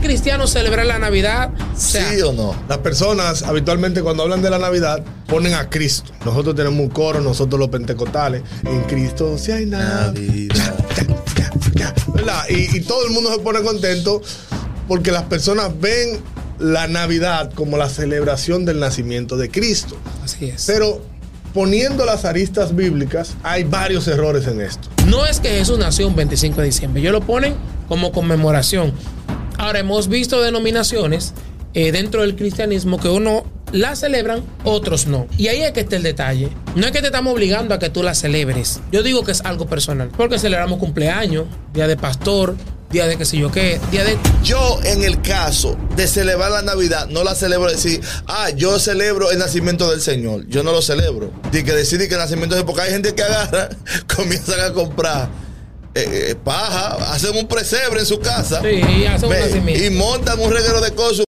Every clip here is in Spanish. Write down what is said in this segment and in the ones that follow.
el cristiano celebrar la Navidad? ¿Sí o no? Las personas habitualmente cuando hablan de la Navidad ponen a Cristo. Nosotros tenemos un coro, nosotros los pentecostales. En Cristo si hay Navidad. ¿Verdad? Y, y todo el mundo se pone contento porque las personas ven la Navidad como la celebración del nacimiento de Cristo. Así es. Pero poniendo las aristas bíblicas, hay varios errores en esto. No es que Jesús nació un 25 de diciembre, ellos lo ponen como conmemoración. Ahora, hemos visto denominaciones eh, dentro del cristianismo que uno la celebran, otros no. Y ahí es que está el detalle. No es que te estamos obligando a que tú la celebres. Yo digo que es algo personal. Porque celebramos cumpleaños, día de pastor, día de qué sé yo qué, día de... Yo, en el caso de celebrar la Navidad, no la celebro decir, ah, yo celebro el nacimiento del Señor. Yo no lo celebro. Y que decir que el nacimiento es porque hay gente que agarra, comienzan a comprar. Eh, eh, paja, hacen un presebre en su casa Sí, hacen un ve, nacimiento. y montan un reguero de cosas.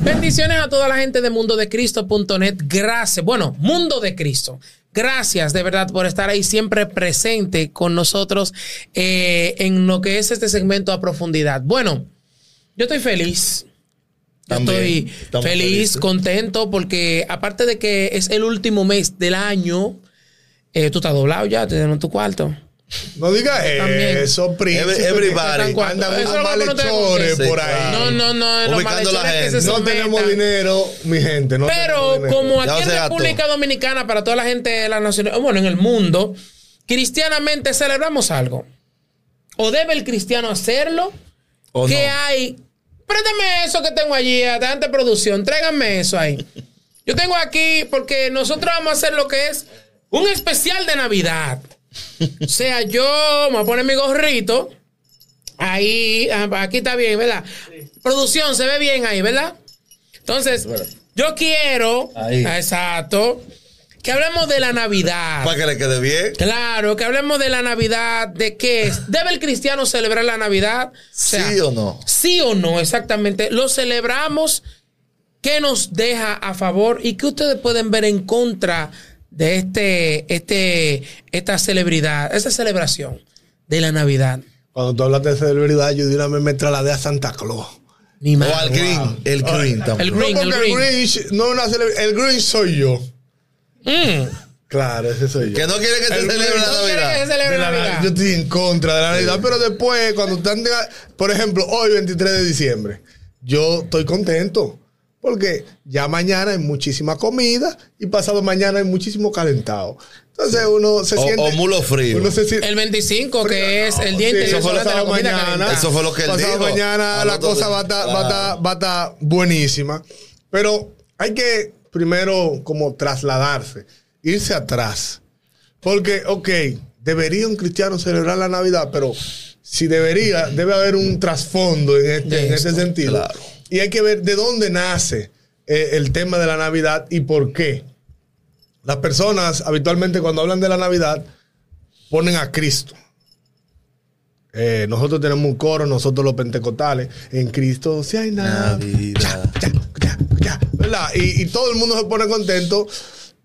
Bendiciones a toda la gente de mundodecristo.net. Gracias. Bueno, Mundo de Cristo. Gracias de verdad por estar ahí siempre presente con nosotros eh, en lo que es este segmento a profundidad. Bueno, yo estoy feliz. Yo También, estoy feliz, felices. contento, porque aparte de que es el último mes del año, eh, tú estás doblado ya, te dieron tu cuarto. No digas eso, príncipe. Every- everybody. Andan Eso no malhechores por ahí. No, no, no, los Ubicando a la malhechores que gente. se No tenemos dinero, mi gente. No Pero como aquí en. República Dominicana, para toda la gente de la nación, bueno, en el mundo, cristianamente celebramos algo. ¿O debe el cristiano hacerlo? ¿O ¿Qué no? hay? Préstame eso que tengo allí, adelante producción, tráiganme eso ahí. Yo tengo aquí, porque nosotros vamos a hacer lo que es un especial de Navidad. O sea, yo me voy a poner mi gorrito. Ahí, ah, aquí está bien, ¿verdad? Producción, se ve bien ahí, ¿verdad? Entonces, yo quiero, Ahí. ah, exacto, que hablemos de la Navidad. Para que le quede bien. Claro, que hablemos de la Navidad, de qué es. ¿Debe el cristiano celebrar la Navidad? O sea, ¿Sí o no? Sí o no, exactamente. Lo celebramos. ¿Qué nos deja a favor y qué ustedes pueden ver en contra de este, este, esta celebridad, esta celebración de la Navidad? Cuando tú hablas de celebridad, yo de una vez me trasladé a Santa Claus. Ni O más. al green. El green también. El green, el el, green. Grinch no es una celebridad. El Grinch soy yo. Mm. Claro, ese soy yo. Que no quiere que se El celebre la ¿No quiere que se Navidad. celebre De la la- Navidad? yo estoy en contra de la Navidad, pero después, cuando están, de- por ejemplo, hoy 23 de diciembre, yo estoy contento. Porque ya mañana hay muchísima comida y pasado mañana hay muchísimo calentado. Entonces uno se O- siente. o mulo frío. Uno se siente. El 25, que es el Día Sí, pasado mañana, Calentada. Eso fue lo que él pasado dijo. mañana la cosa día. va a estar- va a Claro. estar- va a estar buenísima. Pero hay que primero como trasladarse, irse atrás. Porque, ok, debería un cristiano celebrar la Navidad, pero si debería, debe haber un trasfondo en este, en este sentido. claro. Y hay que ver de dónde nace eh, el tema de la Navidad y por qué. Las personas habitualmente cuando hablan de la Navidad ponen a Cristo. Eh, nosotros tenemos un coro, nosotros los pentecostales, en Cristo si hay. Navidad. Ya, ya, ya, ¿verdad? Y, y todo el mundo se pone contento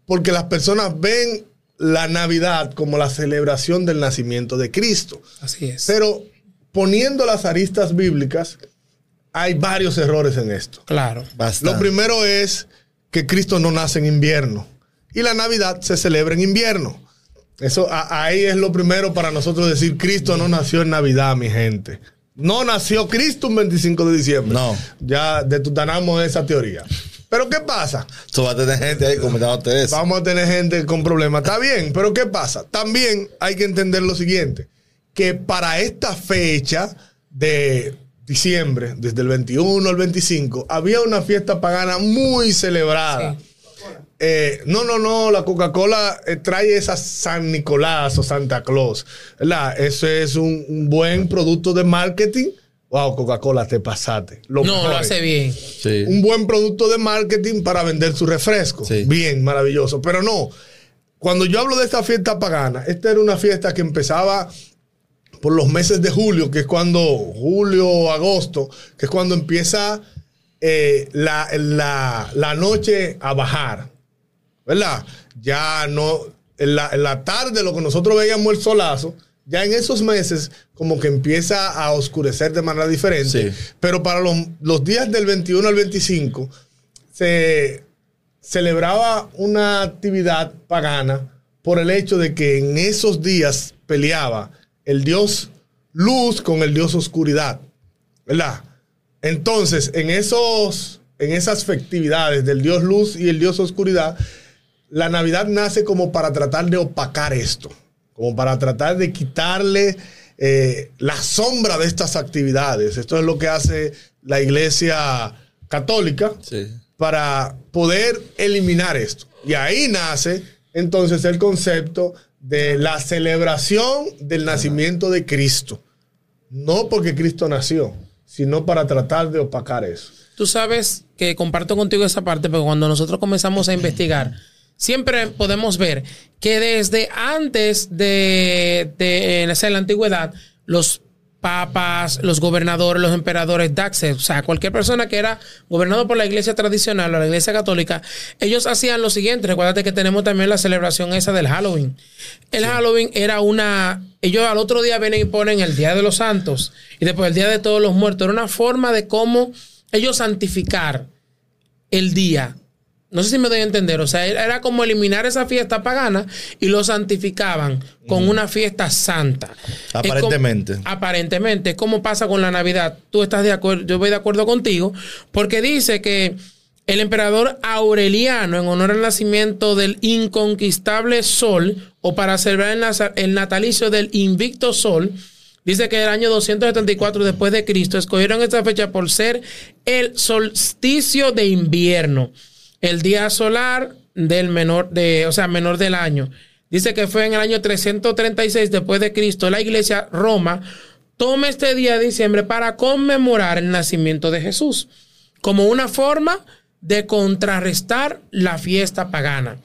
porque las personas ven la Navidad como la celebración del nacimiento de Cristo. Así es. Pero poniendo las aristas bíblicas, hay varios errores en esto. Claro. Bastante. Lo primero es que Cristo no nace en invierno y la Navidad se celebra en invierno. Eso a- ahí es lo primero para nosotros decir Cristo no nació en Navidad, mi gente. No nació Cristo un 25 de diciembre. No. Ya detutanamos esa teoría. Pero ¿qué pasa? Tú vas a tener gente ahí comentándote eso. Vamos a tener gente con problemas. Está bien, pero ¿qué pasa? También hay que entender lo siguiente, que para esta fecha de diciembre, desde el 21 al 25, había una fiesta pagana muy celebrada. Eh, no, no, no, la Coca-Cola eh, trae esa San Nicolás o Santa Claus. ¿verdad? Eso es un, un buen producto de marketing. Wow, Coca-Cola, te pasaste. Lo No, mejor lo hace bien. Sí. un buen producto de marketing para vender su refresco. Sí. Bien, maravilloso. Pero no, cuando yo hablo de esta fiesta pagana, esta era una fiesta que empezaba por los meses de julio, que es cuando, julio o agosto, que es cuando empieza eh, la, la- la noche a bajar. ¿Verdad? Ya no, en la, en la tarde, lo que nosotros veíamos el solazo, ya en esos meses como que empieza a oscurecer de manera diferente. Sí. Pero para los, los días del 21 al 25 se celebraba una actividad pagana por el hecho de que en esos días peleaba el dios luz con el dios oscuridad. ¿Verdad? Entonces, en, esos, en esas festividades del dios luz y el dios oscuridad, la Navidad nace como para tratar de opacar esto, como para tratar de quitarle eh, la sombra de estas actividades. Esto es lo que hace la iglesia católica Sí. para poder eliminar esto. Y ahí nace entonces el concepto de la celebración del nacimiento de Cristo. No porque Cristo nació, sino para tratar de opacar eso. Tú sabes que comparto contigo esa parte, porque cuando nosotros comenzamos a investigar, siempre podemos ver que desde antes de, de en esa- en la antigüedad, los papas, los gobernadores, los emperadores, Daxes, o sea, cualquier persona que era gobernado por la iglesia tradicional o la iglesia católica, ellos hacían lo siguiente. Recuérdate que tenemos también la celebración esa del Halloween. El Halloween era una. Ellos al otro día vienen y ponen el Día de los Santos y después el Día de Todos los Muertos. Era una forma de cómo ellos santificar el día. No sé si me doy a entender. O sea, era como eliminar esa fiesta pagana y lo santificaban con una fiesta santa. Es como- Aparentemente. aparentemente. Es como pasa con la Navidad. Tú estás de acuerdo, yo voy de acuerdo contigo, porque dice que el emperador Aureliano, en honor al nacimiento del inconquistable sol, o para celebrar el natalicio del invicto sol, dice que el año 274 después de Cristo escogieron esta fecha por ser el solsticio de invierno, el día solar del menor de, o sea, menor del año. Dice que fue en el año 336 después de Cristo la iglesia Roma toma este día de diciembre para conmemorar el nacimiento de Jesús como una forma de contrarrestar la fiesta pagana.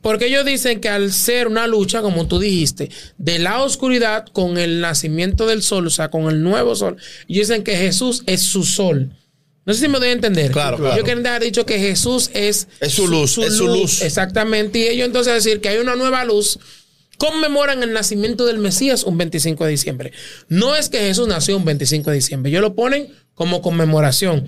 Porque ellos dicen que al ser una lucha, como tú dijiste, de la oscuridad con el nacimiento del sol, o sea, con el nuevo sol, ellos dicen que Jesús es su sol. No sé si me doy a entender. Claro, claro. Yo quiero haber dicho que Jesús es, Es su luz, es su luz. Exactamente. Y ellos entonces decir que hay una nueva luz, conmemoran el nacimiento del Mesías un 25 de diciembre. No es que Jesús nació un 25 de diciembre, ellos lo ponen como conmemoración.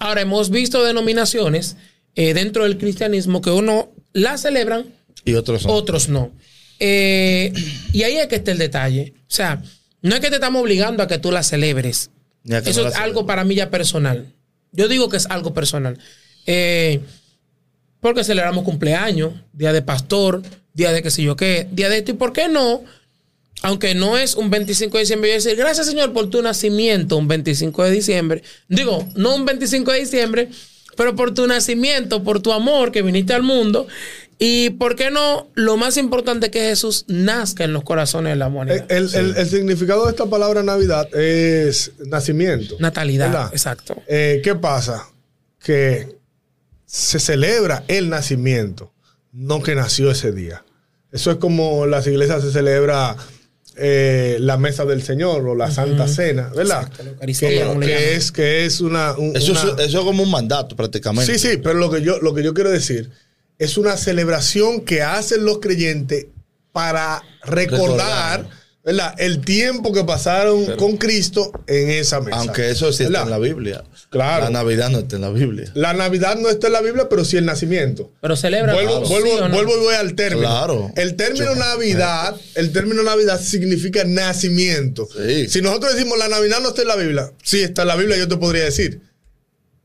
Ahora, hemos visto denominaciones eh, dentro del cristianismo que uno la celebran, Y otros no. otros no. Eh, y ahí es que está el detalle. O sea, no es que te estamos obligando a que tú la celebres. Eso no es algo para mí ya personal. Yo digo que es algo personal. Eh, porque celebramos cumpleaños, día de pastor, día de qué sé yo qué, día de esto. ¿Y por qué no? Aunque no es un 25 de diciembre, yo decir, gracias Señor por tu nacimiento, un 25 de diciembre. Digo, no un 25 de diciembre, pero por tu nacimiento, por tu amor que viniste al mundo. Y por qué no, lo más importante que Jesús nazca en los corazones de la humanidad. el- el- el significado de esta palabra Navidad es nacimiento. Natalidad, ¿verdad? exacto. Eh, ¿Qué pasa? Que se celebra el nacimiento, no que nació ese día. Eso es como las iglesias se celebra eh, la mesa del Señor o la Santa Cena, ¿verdad? Que, que es, que es una... un- Eso, una- es, eso es como un mandato prácticamente. Sí, sí, pero lo que yo, lo que yo quiero decir es una celebración que hacen los creyentes para recordar, Recordar. ¿verdad? el tiempo que pasaron con Cristo en esa mesa. Aunque eso sí está en la Biblia. Claro. La Navidad no está en la Biblia. La Navidad no está en la Biblia, pero sí el nacimiento. Pero celebra. Vuelvo, ¿sí vuelvo, no? vuelvo y voy al término. Claro. El término Yo- Navidad, el término Navidad significa nacimiento. Sí. Si nosotros decimos la Navidad no está en la Biblia, sí está en la Biblia, yo te podría decir.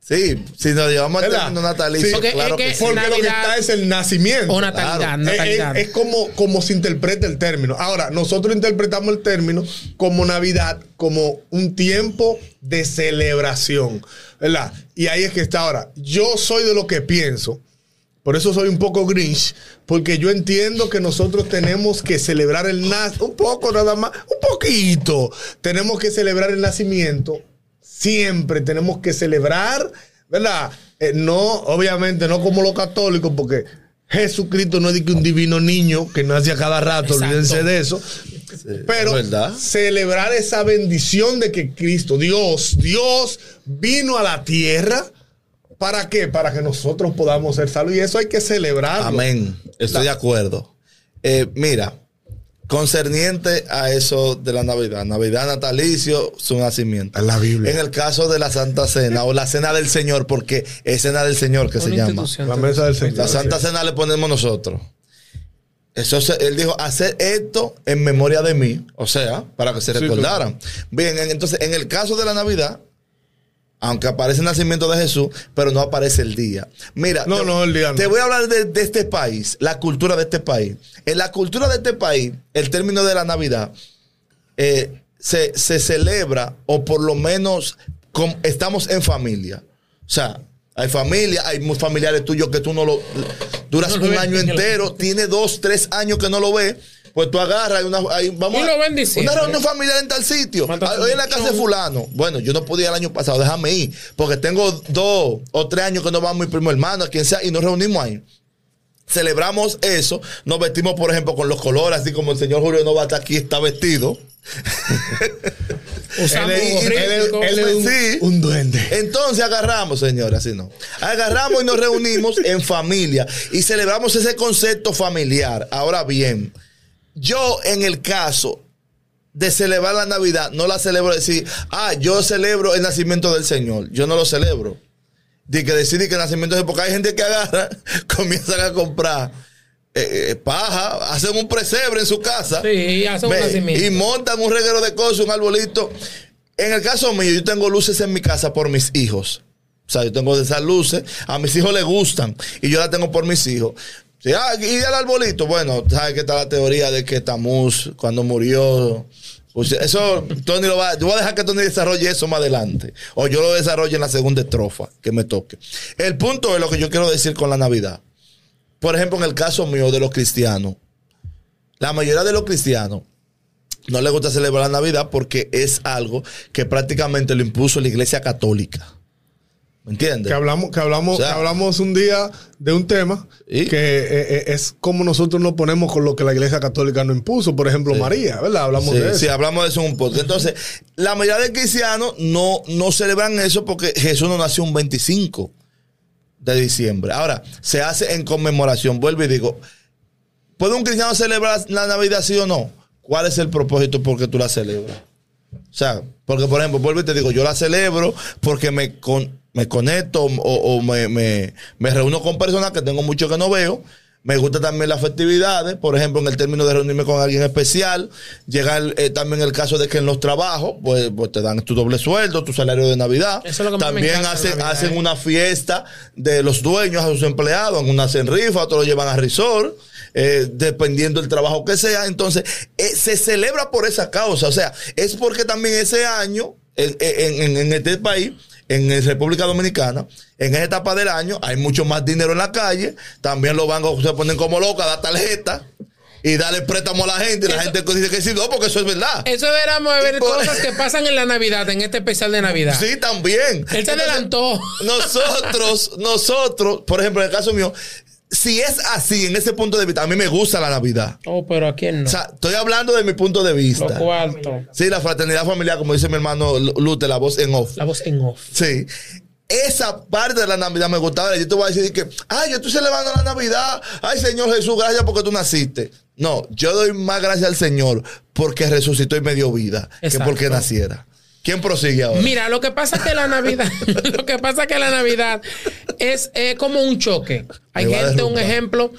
Sí, si nos llevamos término natalicio, Sí. Porque claro es que, que sí. Porque lo que está es el nacimiento. O natalidad, Claro. natalidad. Es, es como, como se interpreta el término. Ahora, nosotros interpretamos el término como Navidad, como un tiempo de celebración. ¿Verdad? Y ahí es que está ahora. Yo soy de lo que pienso. Por eso soy un poco grinch, porque yo entiendo que nosotros tenemos que celebrar el nacimiento, un poco nada más, un poquito. Tenemos que celebrar el nacimiento siempre tenemos que celebrar, ¿verdad? Eh, no, obviamente, no como los católicos, porque Jesucristo no es de que un divino niño que nace a cada rato, Exacto. olvídense de eso. Pero es celebrar esa bendición de que Cristo, Dios, Dios vino a la tierra ¿Para qué? Para que nosotros podamos ser salvos. Y eso hay que celebrarlo. Amén. Estoy de acuerdo. Eh, mira, concerniente a eso de la Navidad, Navidad natalicio, su nacimiento. En la Biblia. En el caso de la Santa Cena o la Cena del Señor, porque es Cena del Señor que Una se llama. La mesa del Señor. La Santa Cena le ponemos nosotros. Eso se- él dijo, hacer esto en memoria de mí, o sea, para que se Sí, recordaran. Bien, en- entonces, en el caso de la Navidad, aunque aparece el nacimiento de Jesús, pero no aparece el día. Mira, No, te, no, el día no. te voy a hablar de, de este país, la cultura de este país. En la cultura de este país, el término de la Navidad eh, se, se celebra, o por lo menos estamos en familia. O sea, hay familia, hay familiares tuyos que tú no lo duras No lo un año entero, tiene dos, tres años que no lo ves. Pues tú agarras, hay una, hay- vamos a- una reunión familiar en tal sitio. Mata Ah, Hoy en la casa de fulano. Bueno, yo no podía el año pasado, déjame ir. Porque tengo dos o tres años que no vamos mi primo hermano, a quien sea, y nos reunimos ahí celebramos eso, nos vestimos, por ejemplo, con los colores, así como el señor Julio Novata aquí está vestido. Usamos Él él él un, duende. Entonces agarramos, señores, así no. Agarramos y nos reunimos en familia y celebramos ese concepto familiar. Ahora bien, yo en el caso de celebrar la Navidad, no la celebro decir, ah, yo celebro el nacimiento del Señor. Yo no lo celebro. De que decir que el nacimiento es porque hay gente que agarra, comienzan a comprar eh, eh, paja, hacen un presebre en su casa. Sí, hacen un nacimiento. Y montan un reguero de cosas, un arbolito. En el caso mío, yo tengo luces en mi casa por mis hijos. O sea, yo tengo de esas luces. A mis hijos les gustan. Y yo las tengo por mis hijos. Sí, ah, y el arbolito. Bueno, ¿sabes que está la teoría de que Tamuz, cuando murió. pues, eso, Tony lo va. Yo voy a dejar que Tony desarrolle eso más adelante. O yo lo desarrolle en la segunda estrofa que me toque. El punto es lo que yo quiero decir con la Navidad. Por ejemplo, en el caso mío de los cristianos, la mayoría de los cristianos no les gusta celebrar la Navidad porque es algo que prácticamente lo impuso la Iglesia Católica. ¿Me entiendes? Que hablamos, que hablamos, O sea, que hablamos un día de un tema ¿Y? que eh, eh, es como nosotros nos ponemos con lo que la Iglesia Católica nos impuso. Por ejemplo, María, ¿verdad? Hablamos Sí, de eso. sí, hablamos de eso un podcast. Entonces, la mayoría de cristianos no, no celebran eso porque Jesús no nació un 25 de diciembre. Ahora, se hace en conmemoración. Vuelvo y digo, ¿puede un cristiano celebrar la Navidad sí o no? ¿Cuál es el propósito por qué tú la celebras? O sea, porque por ejemplo, vuelvo y te digo, yo la celebro porque me, con- me conecto o, o me, me- me reúno con personas que tengo mucho que no veo. Me gusta también las festividades, por ejemplo, en el término de reunirme con alguien especial. Llega el- eh, también el caso de que en los trabajos, pues, pues te dan tu doble sueldo, tu salario de Navidad. Eso es lo que me también de hacen, Navidad, hacen ¿eh? una fiesta de los dueños a sus empleados. En una hacen rifa, otros lo llevan a resort, eh, dependiendo del trabajo que sea. Entonces, se celebra por esa causa. O sea, es porque también ese año, en- en- en este país, en República Dominicana, en esa etapa del año, hay mucho más dinero en la calle. También los bancos se ponen como locos a dar tarjeta y darle préstamo a la gente. Y la Eso- gente dice que sí, no, porque eso es verdad. Eso deberíamos de ver cosas que pasan en la Navidad, en este especial de Navidad. Sí, también. Él se adelantó. Nosotros, nosotros, por ejemplo, en el caso mío, si es así, en ese punto de vista, a mí me gusta la Navidad. Oh, pero a quién no. O sea, estoy hablando de mi punto de vista. cuartos. Sí, la fraternidad familiar, como dice mi hermano Lute, la voz en off. La voz en off. Sí. Esa parte de la Navidad me gustaba. Yo te voy a decir que, ay, yo estoy celebrando la Navidad. Ay, Señor Jesús, gracias porque tú naciste. No, yo doy más gracias al Señor porque resucitó y me dio vida Exacto. que porque naciera. ¿Quién prosigue ahora? Mira, lo que pasa es que la Navidad, lo que pasa es que la Navidad es eh, como un choque. Hay Me gente, un ejemplo,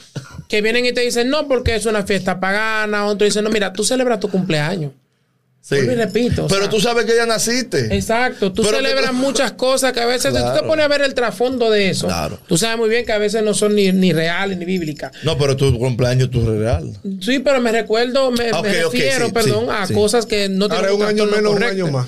que vienen y te dicen, no, porque es una fiesta pagana. Otro dice, no, mira, tú celebras tu cumpleaños. Sí. repito, Pero sea, tú sabes que ya naciste. Exacto, tú Pero celebras que- muchas cosas que a veces, si tú te Claro. pones a ver el trasfondo de eso, Claro. tú sabes muy bien que a veces no son ni, ni reales ni bíblicas. No, pero tu cumpleaños tu real. Sí, pero me recuerdo, me, ok, refiero, sí, perdón, sí, a cosas que no Ahora es un año menos, un año más.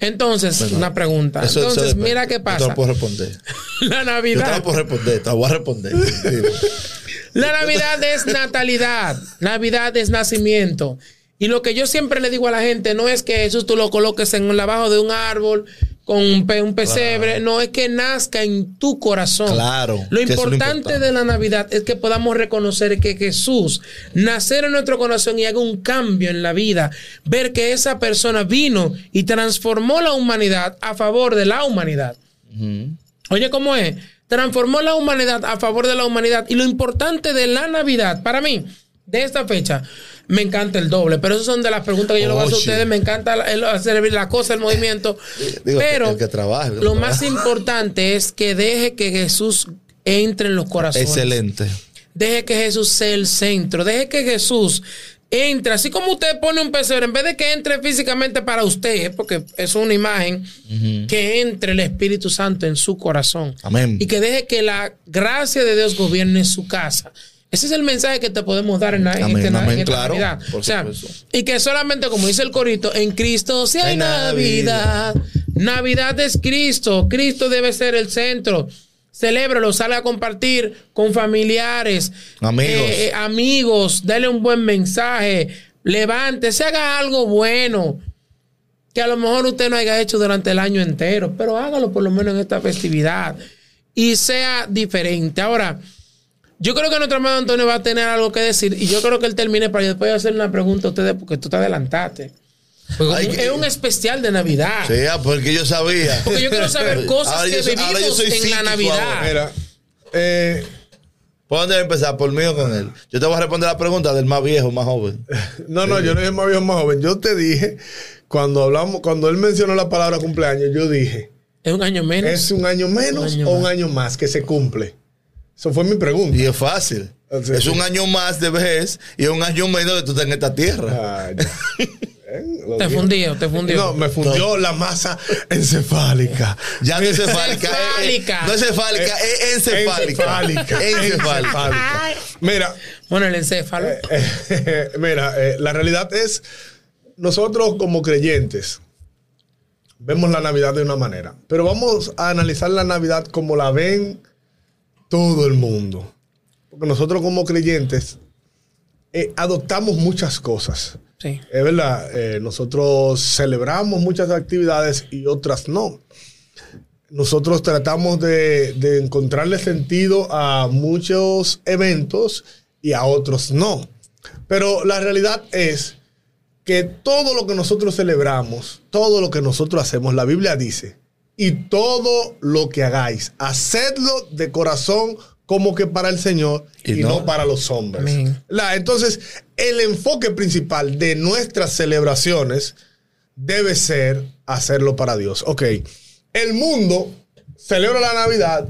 Entonces, una pregunta. Eso- Entonces, mira qué Yo te pasa. puedo responder. La Yo te Navidad. puedo responder, te voy a responder. La Navidad es natalidad. Navidad es nacimiento. Y lo que yo siempre le digo a la gente no es que Jesús tú lo coloques en el abajo de un árbol con un, pe- un pesebre, no es que nazca en tu corazón. Claro, Lo importante. de la Navidad es que podamos reconocer que Jesús nacer en nuestro corazón y haga un cambio en la vida, ver que esa persona vino y transformó la humanidad a favor de la humanidad. Oye, ¿cómo es? Transformó la humanidad a favor de la humanidad. Y lo importante de la Navidad, para mí, de esta fecha, me encanta el doble. Pero esas son de las preguntas que yo le voy a hacer a ustedes. Me encanta hacer la cosa, el movimiento. Digo, Pero el que trabaje, el que lo más importante es que deje que Jesús entre en los corazones. Excelente. Deje que Jesús sea el centro. Deje que Jesús entre. Así como usted pone un pesebre, en vez de que entre físicamente para usted, porque es una imagen, que entre el Espíritu Santo en su corazón. Amén. Y que deje que la gracia de Dios gobierne su casa. Ese es el mensaje que te podemos dar en, la, Amén, este- amén, en claro, Navidad. O sea, y que solamente, como dice el corito, en Cristo si hay Hay Navidad. Navidad es Cristo. Cristo debe ser el centro. Celébralo, sale a compartir con familiares, Amigos. eh, eh, amigos, dale un buen mensaje, levántese, haga algo bueno que a lo mejor usted no haya hecho durante el año entero, pero hágalo por lo menos en esta festividad y sea diferente. Ahora, yo creo que nuestro hermano Antonio va a tener algo que decir y yo creo que él termine para yo después hacer una pregunta a ustedes porque tú te adelantaste. Ay, que- es un especial de Navidad. Sí, ah, porque yo sabía. Porque yo quiero saber cosas Ahora que yo soy- ahora yo vivimos soy en la Navidad. Mira, eh, ¿Por dónde empezar? ¿Por mí o con él? Yo te voy a responder la pregunta del más viejo, más joven. no, no, yo no dije más viejo, más joven. Yo te dije, cuando hablamos, cuando él mencionó la palabra cumpleaños, yo dije, Es un año menos. ¿es un año menos Un año o un año más que se cumple? Eso fue mi pregunta. Y es fácil. Sí, es sí. un año más de vejez y un año menos de tú estar en esta tierra. Ah. ¿Eh? Te fundió, te fundió. No, me fundió la masa encefálica. Ya no es cefálica. eh, eh, Encefálica. no es cefálica, Eh, es encefálica. Encefálica. Encefálica. Encefálica. Mira, Bueno, el encéfalo. Eh, mira, eh, la realidad es, nosotros como creyentes vemos la Navidad de una manera, pero vamos a analizar la Navidad como la ven todo el mundo. Porque nosotros como creyentes eh, adoptamos muchas cosas. sí. Es verdad, eh, nosotros celebramos muchas actividades y otras no. Nosotros tratamos de, de encontrarle sentido a muchos eventos y a otros no. Pero la realidad es que todo lo que nosotros celebramos, todo lo que nosotros hacemos, la Biblia dice, y todo lo que hagáis, hacedlo de corazón como que para el Señor y, Y no, no- para los hombres. La- entonces, el enfoque principal de nuestras celebraciones debe ser hacerlo para Dios. Ok, el mundo celebra la Navidad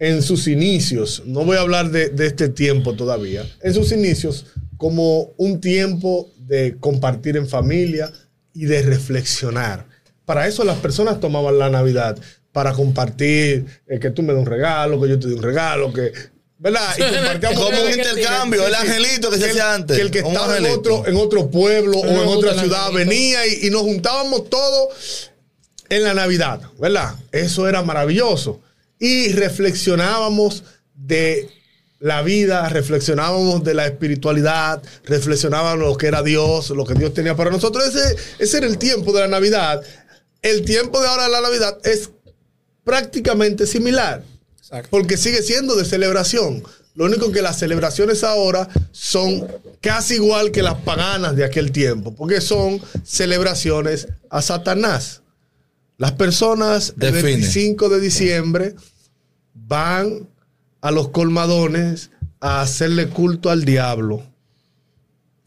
en sus inicios, no voy a hablar de, de este tiempo todavía, en sus inicios como un tiempo de compartir en familia y de reflexionar. Para eso las personas tomaban la Navidad, para compartir, eh, que tú me des un regalo, que yo te dé un regalo, que... ¿Verdad? Y compartíamos Como un intercambio, el angelito que se hacía antes. que el que estaba en otro, en otro pueblo o en otra ciudad venía y, y nos juntábamos todos en la Navidad, ¿verdad? Eso era maravilloso. Y reflexionábamos de la vida, reflexionábamos de la espiritualidad, reflexionábamos lo que era Dios, lo que Dios tenía para nosotros. Ese, ese era el tiempo de la Navidad. El tiempo de ahora de la Navidad es prácticamente similar. Exacto. Porque sigue siendo de celebración. Lo único que las celebraciones ahora son casi igual que las paganas de aquel tiempo, porque son celebraciones a Satanás. Las personas el Define. 25 de diciembre van a los colmadones a hacerle culto al diablo,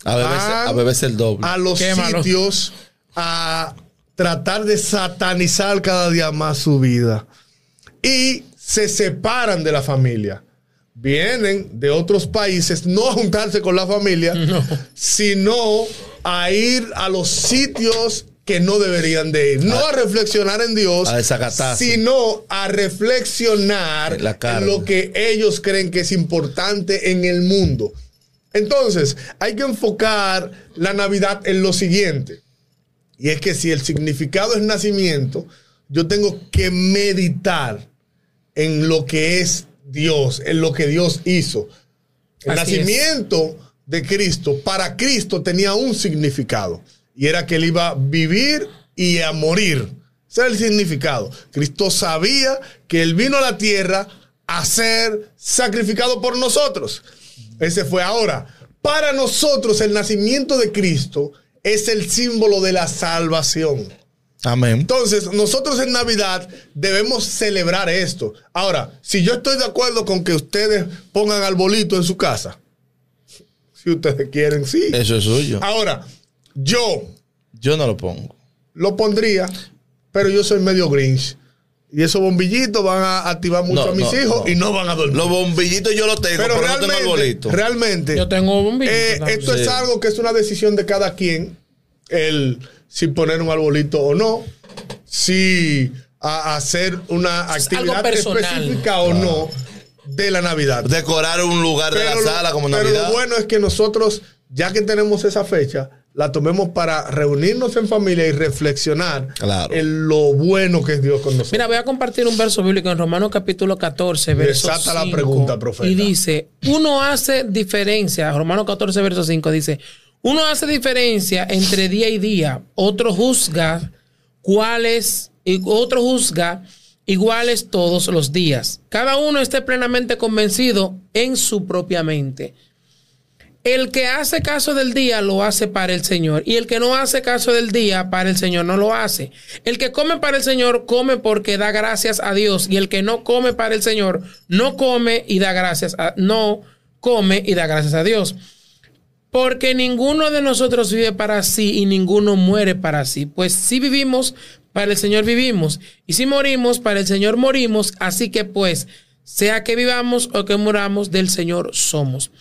A beberse, van a beberse el doble. a los Quémalo. sitios a tratar de satanizar cada día más su vida. Y se separan de la familia. Vienen de otros países, no a juntarse con la familia, sino a ir a los sitios que no deberían de ir. No a reflexionar en Dios, a sino a reflexionar En la carne. en lo que ellos creen que es importante en el mundo. Entonces, hay que enfocar la Navidad en lo siguiente. Y es que si el significado es nacimiento, yo tengo que meditar en lo que es Dios, en lo que Dios hizo. El Así es. nacimiento de Cristo, para Cristo tenía un significado. Y era que él iba a vivir y a morir. Ese era el significado. Cristo sabía que él vino a la tierra a ser sacrificado por nosotros. Ese fue ahora. Para nosotros el nacimiento de Cristo es el símbolo de la salvación. Amén. Entonces, nosotros en Navidad debemos celebrar esto. Ahora, si yo estoy de acuerdo con que ustedes pongan arbolito en su casa, si ustedes quieren, sí. Eso es suyo. Ahora, yo Yo no lo pongo. lo pondría, pero yo soy medio grinch. Y esos bombillitos van a activar mucho No, a mis no, hijos no. y no van a dormir. Los bombillitos yo los tengo, pero pero, no tengo realmente, arbolito. realmente Yo tengo eh, también. esto es algo que es una decisión de cada quien, el si poner un arbolito o no, si a- hacer una actividad específica o no de la Navidad. Decorar un lugar de la lo- sala como pero Navidad. lo bueno es que nosotros, ya que tenemos esa fecha, la tomemos para reunirnos en familia y reflexionar Claro. en lo bueno que es Dios con nosotros. Mira, voy a compartir un verso bíblico en Romanos capítulo 14, verso Desata la 5, pregunta, profeta. Y dice, uno hace diferencia, Romanos 14, verso 5 dice, uno hace diferencia entre día y día, otro juzga cuáles, y otro juzga iguales todos los días. Cada uno esté plenamente convencido en su propia mente. El que hace caso del día lo hace para el Señor. Y el que no hace caso del día para el Señor no lo hace. El que come para el Señor come porque da gracias a Dios. Y el que no come para el Señor no come y da gracias a, no come y da gracias a Dios. Porque ninguno de nosotros vive para sí y ninguno muere para sí. Pues si vivimos, para el Señor vivimos. Y si morimos, para el Señor morimos. Así que pues, sea que vivamos o que muramos, del Señor somos.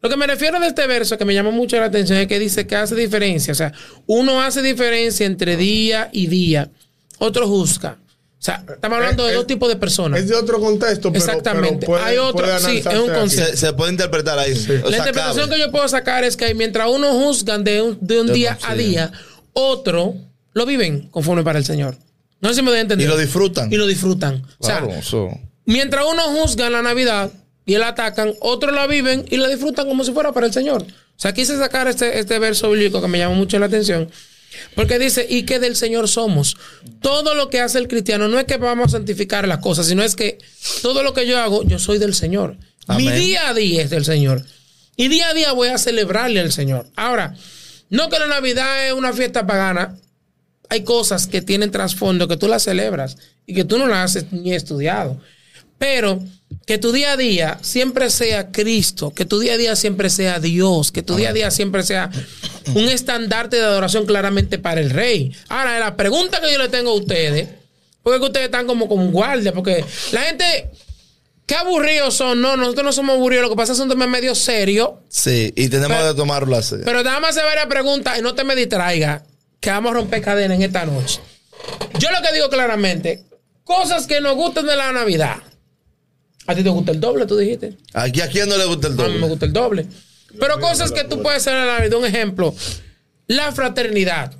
Lo que me refiero de este verso que me llama mucho la atención es que dice que hace diferencia. O sea, uno hace diferencia entre día y día. Otro juzga. O sea, estamos hablando de Eh, dos eh, tipos de personas. Es de otro contexto, pero, Exactamente. pero puede- Hay otro- puede sí, es un concepto. Se, se puede interpretar ahí. La sea, interpretación cabe. que yo puedo sacar es que mientras uno juzgan de un, de un Yo día no a día, otro lo viven conforme para el Señor. No sé si me doy a entender. Y lo disfrutan. Y lo disfrutan. Claro, o sea, mientras uno juzga la Navidad y la atacan, otros la viven y la disfrutan como si fuera para el Señor. O sea, quise sacar este, este verso bíblico que me llama mucho la atención. Porque dice, y que del Señor somos. Todo lo que hace el cristiano no es que vamos a santificar las cosas, sino es que todo lo que yo hago, yo soy del Señor. Mi día a día es del Señor. Y día a día voy a celebrarle al Señor. Ahora, no que la Navidad es una fiesta pagana. Hay cosas que tienen trasfondo que tú las celebras y que tú no las has ni estudiado. Pero que tu día a día siempre sea Cristo, que tu día a día siempre sea Dios, que tu día a día siempre sea un estandarte de adoración claramente para el rey. Ahora, la pregunta que yo le tengo a ustedes, porque ustedes están como con guardia, porque la gente, qué aburridos son, no, nosotros no somos aburridos, lo que pasa es un tema medio serio, Sí, y tenemos Pero- que tomarlo así. pero déjame hacer varias preguntas y no te me distraiga, que vamos a romper cadenas en esta noche. Yo lo que digo claramente, cosas que nos gustan de la Navidad. A ti te gusta el doble, tú dijiste. Aquí a quién no le gusta el A mí me doble. gusta el doble. Pero cosas que tú puedes hacer en la Navidad. Un ejemplo, la fraternidad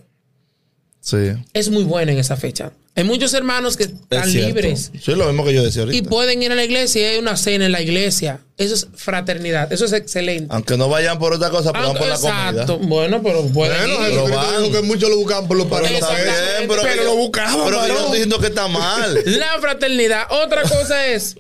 Sí. es muy buena en esa fecha. Hay muchos hermanos que Es están libres Sí, lo mismo que yo decía y ahorita. pueden ir a la iglesia y hay una cena en la iglesia. Eso es fraternidad. Eso es excelente. Aunque no vayan por otra cosa, pero van por la exacto. comida. Bueno, pero pueden Bueno, ir. Pero van. que muchos lo buscaban por los Pero pero, lo buscaban, Pero yo no estoy diciendo que está mal. La fraternidad. Otra cosa es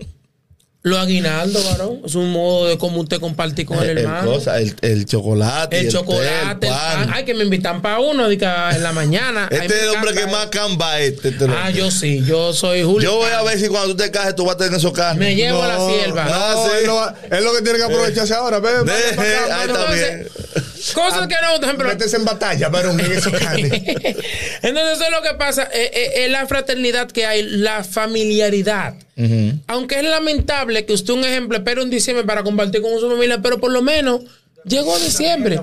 los aguinaldos, varón. Es un modo de cómo usted compartir con el, el, hermano. cosa, el, el chocolate. el té, chocolate, el pan. Ay, que me invitan para uno en la mañana. Ay, Este me es el hombre encanta que más camba este. te lo- Ah, yo sí, yo soy Julio. Yo voy a ver si cuando tú te cases tú vas a tener esos carros. Me llevo a la sierva. No, Ah, sí. él, lo va- él lo que tiene que aprovecharse ahora. Ve, Deje, ahí está bien. Cosas que no, por ejemplo. Métese en batalla, varón, en esos carnes. Entonces, eso es lo que pasa. eh, eh, Es la fraternidad que hay, la familiaridad. Aunque es lamentable que usted, un ejemplo, espere un diciembre para compartir con su familia, pero por lo menos llegó diciembre.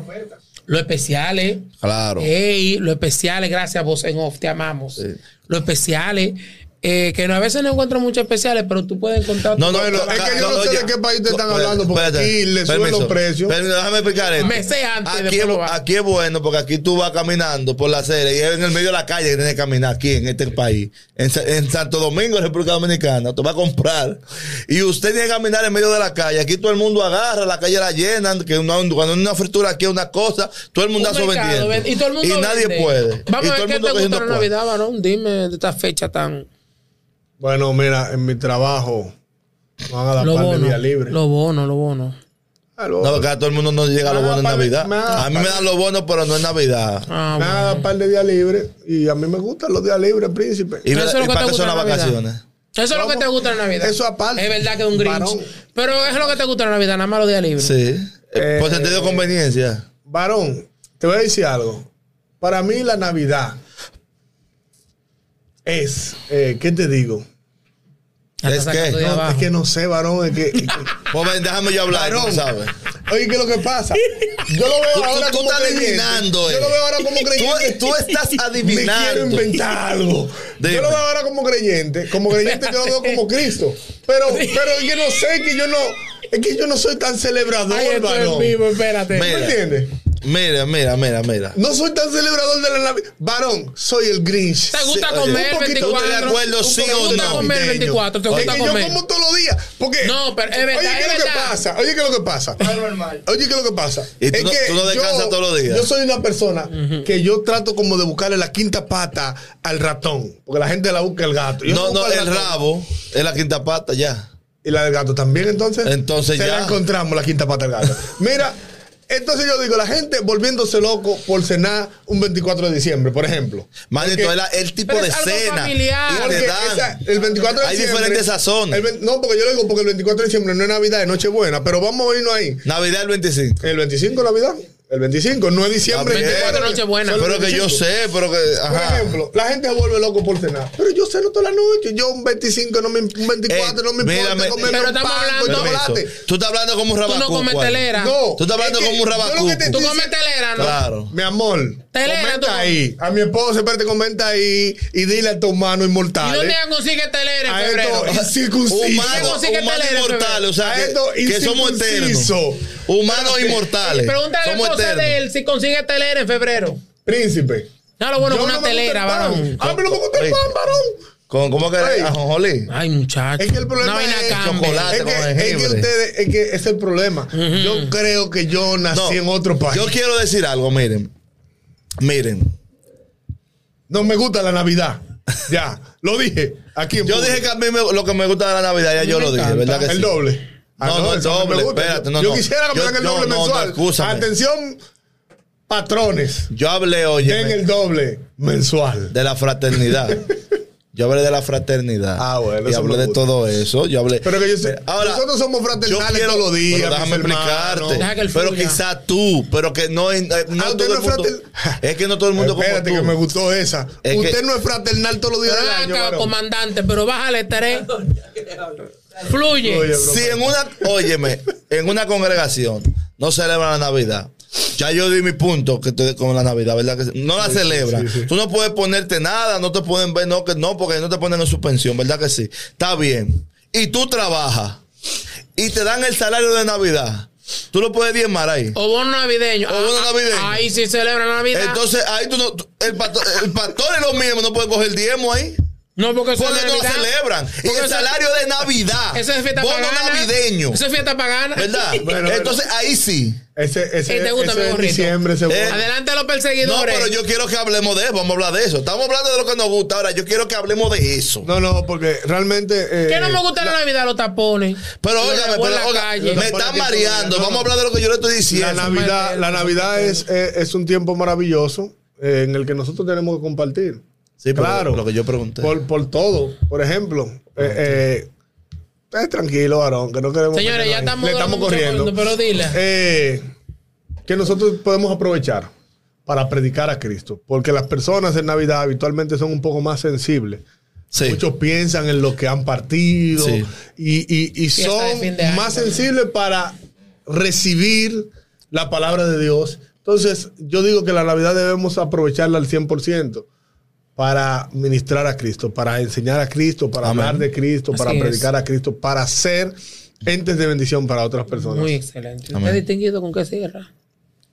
Lo especial es. Claro. Ey, lo especial es, gracias a vos en off, te amamos. Lo especial es. Eh, que a veces no encuentro muchos especiales, pero tú puedes encontrar. No, no, no, es que yo no sé oye, de qué país te están no, hablando, porque espérate, aquí le suben los precios. permiso, déjame explicar esto. Me sé antes, Aquí, es, lo va. aquí es bueno porque aquí tú vas caminando por la serie y es en el medio de la calle que tienes que caminar aquí en este país. En, en Santo Domingo, República Dominicana, tú vas a comprar y usted tiene que caminar en medio de la calle. Aquí todo el mundo agarra, la calle la llenan, que una- cuando hay una fritura aquí es una cosa, todo el mundo Un está vendiendo. ven- y todo el mundo nadie vende. puede. Vamos y a todo ver el qué te mundo gusta la. Navidad, varón. Dime de esta fecha tan. Bueno, mira, en mi trabajo me van a dar Lo par de bono. días libres. Lo bono, lo bono. Algo- No, porque a todo el mundo no llega a lo Me da bueno en de- Navidad. A mí me dan lo bueno, pero no en Navidad. Ah, Nada, bueno. par de días libres. Y a mí me gustan los días libres, príncipe. ¿Y, Eso es lo y que para te qué son gusta las en Navidad. vacaciones? Eso es lo que te gusta en Navidad. Eso aparte. Es verdad que es un Grinch. Varón. Pero es lo que te gusta en Navidad, nada más los días libres. Sí. Eh, Por sentido de conveniencia. Varón, te voy a decir algo. Para mí la Navidad es, eh, ¿qué te digo? ¿Es de No, es que no sé, varón. Es que, es que- Pues ven, déjame yo hablar, Varón. tú sabes. Oye, ¿qué es lo que pasa? Yo lo veo Tú- ahora tú como estás creyente. adivinando, Yo eh. lo veo ahora como creyente. Tú, tú estás Me quiero adivinando. inventar algo. Dime. Yo lo veo ahora como creyente. Como creyente yo lo veo como Cristo. Pero, pero es que no sé que yo no. Es que yo no soy tan celebrador, Ay, esto es varón. vivo, espérate. ¿Me entiendes? Mira, mira, mira, mira. No soy tan celebrador de la Navidad. Varón, soy el Grinch. ¿Te gusta Sí, comer un poquito- 24? ¿tú estás de acuerdo, sí o ¿Te gusta no? comer el 24? ¿Te Es gusta que yo comer? como todos los días. Porque. No, pero es verdad, Oye, ¿qué es lo que pasa? Oye, ¿qué es lo que pasa? Oye, ¿qué es lo que pasa? ¿Y tú Es no- que tú no descansas yo- todos los días? Yo soy una persona que yo trato como de buscarle la quinta pata al ratón. Porque la gente la busca el gato. Yo No, no, el rabo es la quinta pata ya. Y la del gato también, entonces. Entonces Se ya. la encontramos, la quinta pata del gato. Mira, entonces yo digo, la gente volviéndose loco por cenar un 24 de diciembre, por ejemplo. Es la- el tipo Pero de es algo cena. familiar. Y Porque te dan. esa- el 24 de Hay diciembre. diferentes sazones. el no, porque yo lo digo porque el 24 de diciembre no es Navidad, es Nochebuena. Pero vamos a irnos ahí. Navidad el 25. El 25 es Navidad. El 25, no es diciembre. Bien. 24 Nochebuena. Son los Pero que yo 25. sé, pero que. Por Ajá. ejemplo, la gente se vuelve loco por cenar. Pero yo ceno toda la noche. Yo un 25, no me, un 24 Eh, no me importa comerme pero un estamos pan con hablando- chocolate. Tú estás hablando como un Tú rabacuco. no comes telera. No. Tú estás hablando es que como un Tú comes telera, ¿no? Claro. Mi amor, Telera, comenta tú- ahí. A mi esposa, espérate, comenta ahí y dile a tu mano ¿Y inmortal. dónde consigue telera A en febrero? telera en inmortales, o sea, A que, esto que somos eternos. Humanos inmortales. Pregúntale a la esposa de él si consigue telera en febrero. Príncipe. No, lo bueno Yo con una no telera, varón. No gusta el Ey. pan, varón. Con, ¿Cómo que ajonjolí? Ay, muchacho. Es que el problema vaina es chocolate. Es con que, es que ustedes, es que es el problema. Yo creo que yo nací No, en otro país. Yo quiero decir algo, miren. Miren. No me gusta la Navidad. Ya, lo dije. Aquí en Yo dije que a mí me- lo que me gusta de la Navidad, ya yo lo dije. ¿verdad que el sí? doble. Ah, No, no, el doble, gusta. espérate, no, yo no. quisiera que Yo- me den el doble mensual. Atención, patrones. Yo hablé, Den oye, el doble mensual. de la fraternidad. Yo hablé de la fraternidad. Ah, bueno, Y hablé de todo eso. Yo hablé. Pero que yo sé, Ahora, nosotros somos fraternales quiero- todos los días. pero déjame explicarte. Deja que él pero quizá tú, pero que no, es- eh, no Ah, todo no el es mundo. fraternal. Es que no todo el mundo Espérate como que me gustó esa. Es Usted que- no es fraternal todos los días del año. acá, varón. comandante, pero bájale tres. Fluye. Si en una, óyeme, en una congregación no celebran la Navidad, ya yo di mi punto que te- con la Navidad, ¿verdad? Que no la celebran. sí, sí. Tú no puedes ponerte nada, no te pueden ver, no, que no, porque no te ponen en suspensión, ¿verdad que sí? Está bien. Y tú trabajas y te dan el salario de Navidad. Tú lo puedes diezmar ahí. O bono navideño. O bono Ah, navideño. ah, Ahí sí celebra Navidad. Entonces, ahí tú no, el, pastor, el pastor y los mismos no pueden coger diezmo ahí. No, porque eso Porque es no lo Navidad. celebran. Y Porque el salario de Navidad. Eso es fiesta bono pagana. navideño. Eso es fiesta pagana. ¿Verdad? Bueno, Entonces, ahí sí. Ese, ese, ¿Y te gusta ese gorrito? diciembre se Eh, Adelante los No, perseguidores. pero yo quiero que hablemos de eso. Vamos a hablar de eso. Estamos hablando de lo que nos gusta. Ahora, yo quiero que hablemos de eso. No, no, porque realmente. eh, ¿Qué no me gusta la Navidad? Los tapones. Pero óigame, pero la me están mareando. Vamos a hablar de lo que yo le estoy La diciendo. Navidad, la Navidad es, es, es un tiempo maravilloso eh, en el que nosotros tenemos que compartir. Sí, claro. lo que yo pregunté. Por, por todo. Por ejemplo, eh, eh, eh, tranquilo, varón, que no queremos. Señores, ya estamos, Le estamos mucho corriendo. pero dile. Eh, que nosotros podemos aprovechar para predicar a Cristo. Porque las personas en Navidad habitualmente son un poco más sensibles. Sí. Muchos piensan en lo que han partido Sí. y, y- son año más sensibles para recibir la palabra de Dios. Entonces, yo digo que la Navidad debemos aprovecharla al 100% para ministrar a Cristo, para enseñar a Cristo, para Amén. hablar de Cristo, para es. predicar a Cristo, para ser entes de bendición para otras personas. Muy excelente. ¿Usted distinguido con qué cierra?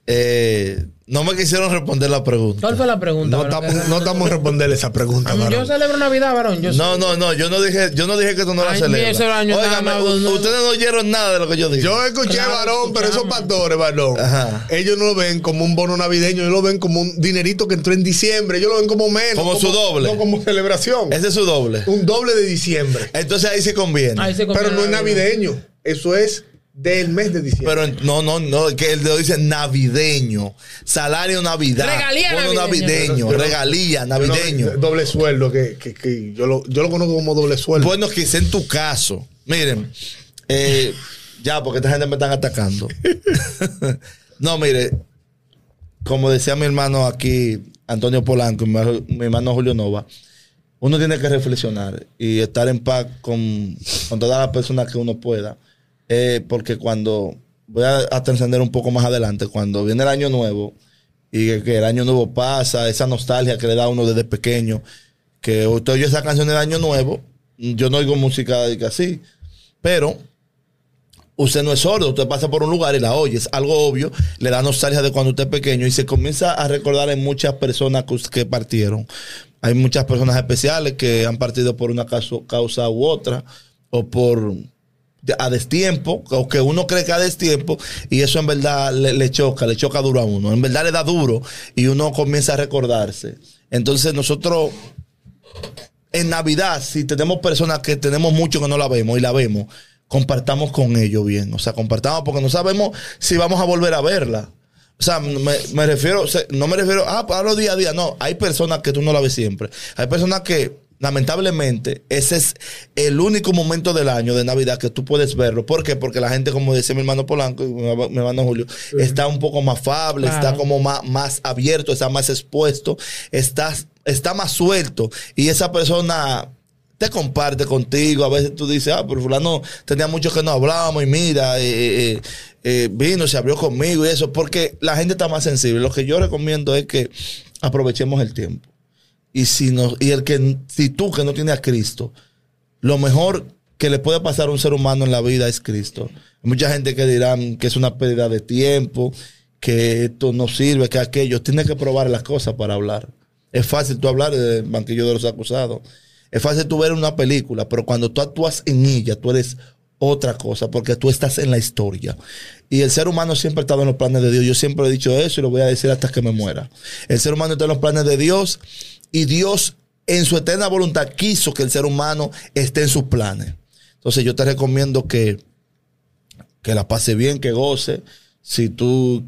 Eh, no me quisieron responder la pregunta. ¿Cuál fue la pregunta? No estamos, no estamos a responderle esa pregunta, Yo varón. celebro Navidad, varón. Yo No, no, no, yo no dije, yo no dije que tú no la Ay, celebras. no, u- no. ustedes no oyeron nada de lo que yo dije. Yo escuché, Claro, varón, pero esos pastores, varón, Ajá. ellos no lo ven como un bono navideño, ellos lo ven como un dinerito que entró en diciembre, ellos lo ven como menos. Como su doble. No como celebración. Ese es su doble. Un doble de diciembre. Entonces ahí sí conviene. Ahí se Pero no es navideño. Eso es del mes de diciembre. Pero no, no, no, es que él lo dice navideño. Salario navidad. Regalía bono navideño. navideño. Pero- regalía Pero navideño. doble sueldo, que, que- que yo, lo, yo lo conozco como doble sueldo. Bueno, quizá en tu caso. Miren, eh, ya, porque esta gente me están atacando. no, mire, como decía mi hermano aquí, Antonio Polanco, y mi, hermano- mi hermano Julio Nova, uno tiene que reflexionar y estar en paz con, con todas las personas que uno pueda. Eh, porque cuando, voy a, a trascender un poco más adelante, cuando viene el año nuevo y que, el año nuevo pasa, esa nostalgia que le da uno desde pequeño, que usted oye esa canción del año nuevo, yo no oigo música así, pero usted no es sordo, usted pasa por un lugar y la oye, es algo obvio, le da nostalgia de cuando usted es pequeño y se comienza a recordar en muchas personas que, partieron. Hay muchas personas especiales que han partido por una causa u otra o por a destiempo, o que uno cree que a destiempo, y eso en verdad le, choca, le choca duro a uno. En verdad le da duro y uno comienza a recordarse. Entonces nosotros en Navidad, si tenemos personas que tenemos mucho que no la vemos y la vemos, compartamos con ellos bien. O sea, compartamos porque no sabemos si vamos a volver a verla. O sea, me, me refiero, no me refiero, ah, para los día a día. No, hay personas que tú no la ves siempre. Hay personas que, lamentablemente, ese es el único momento del año de Navidad que tú puedes verlo. ¿Por qué? Porque la gente, como decía mi hermano Polanco y mi, hermano Julio, está un poco más afable, Claro. está como más, más abierto, está más expuesto, está, está más suelto. Y esa persona te comparte contigo. A veces tú dices, ah, pero fulano tenía mucho que no hablábamos y mira, eh, eh, eh, vino, se abrió conmigo y eso, porque la gente está más sensible. Lo que yo recomiendo es que aprovechemos el tiempo. Y si no, y el que, si tú que no tienes a Cristo, lo mejor que le puede pasar a un ser humano en la vida es Cristo. Hay mucha gente que dirán que es una pérdida de tiempo, que esto no sirve, que aquello. Tienes que probar las cosas para hablar. Es fácil tú hablar del banquillo de los acusados. Es fácil tú ver una película, pero cuando tú actúas en ella, tú eres otra cosa, porque tú estás en la historia. Y el ser humano siempre ha estado en los planes de Dios. Yo siempre he dicho eso y lo voy a decir hasta que me muera. El ser humano está en los planes de Dios y Dios en su eterna voluntad quiso que el ser humano esté en sus planes. Entonces yo te recomiendo que, que la pase bien, que goce. Si tú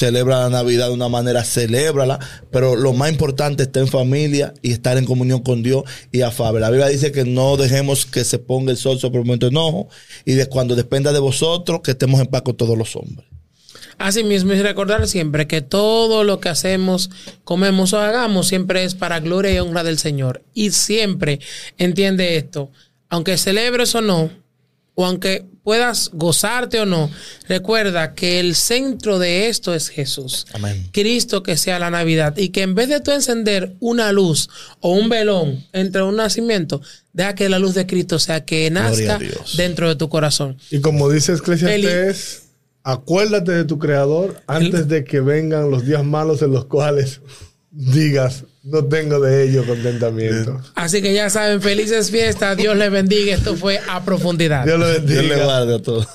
celebras la Navidad de una manera, celébrala. Pero lo más importante es estar en familia y estar en comunión con Dios y afable. La Biblia dice que no dejemos que se ponga el sol sobre el momento de enojo y de cuando dependa de vosotros, que estemos en paz con todos los hombres. Asimismo, y recordar siempre que todo lo que hacemos, comemos o hagamos, siempre es para gloria y honra del Señor. Y siempre entiende esto, aunque celebres o no, o aunque puedas gozarte o no, recuerda que el centro de esto es Jesús. Amén. Cristo que sea la Navidad y que en vez de tú encender una luz o un velón entre un nacimiento, deja que la luz de Cristo sea que nazca dentro de tu corazón. Y como dice Eclesiastes, acuérdate de tu creador antes de que vengan los días malos en los cuales digas, no tengo de ello contentamiento. Así que ya saben, felices fiestas, Dios les bendiga. Esto fue a profundidad. Dios lo bendiga. Dios le guarde a todos.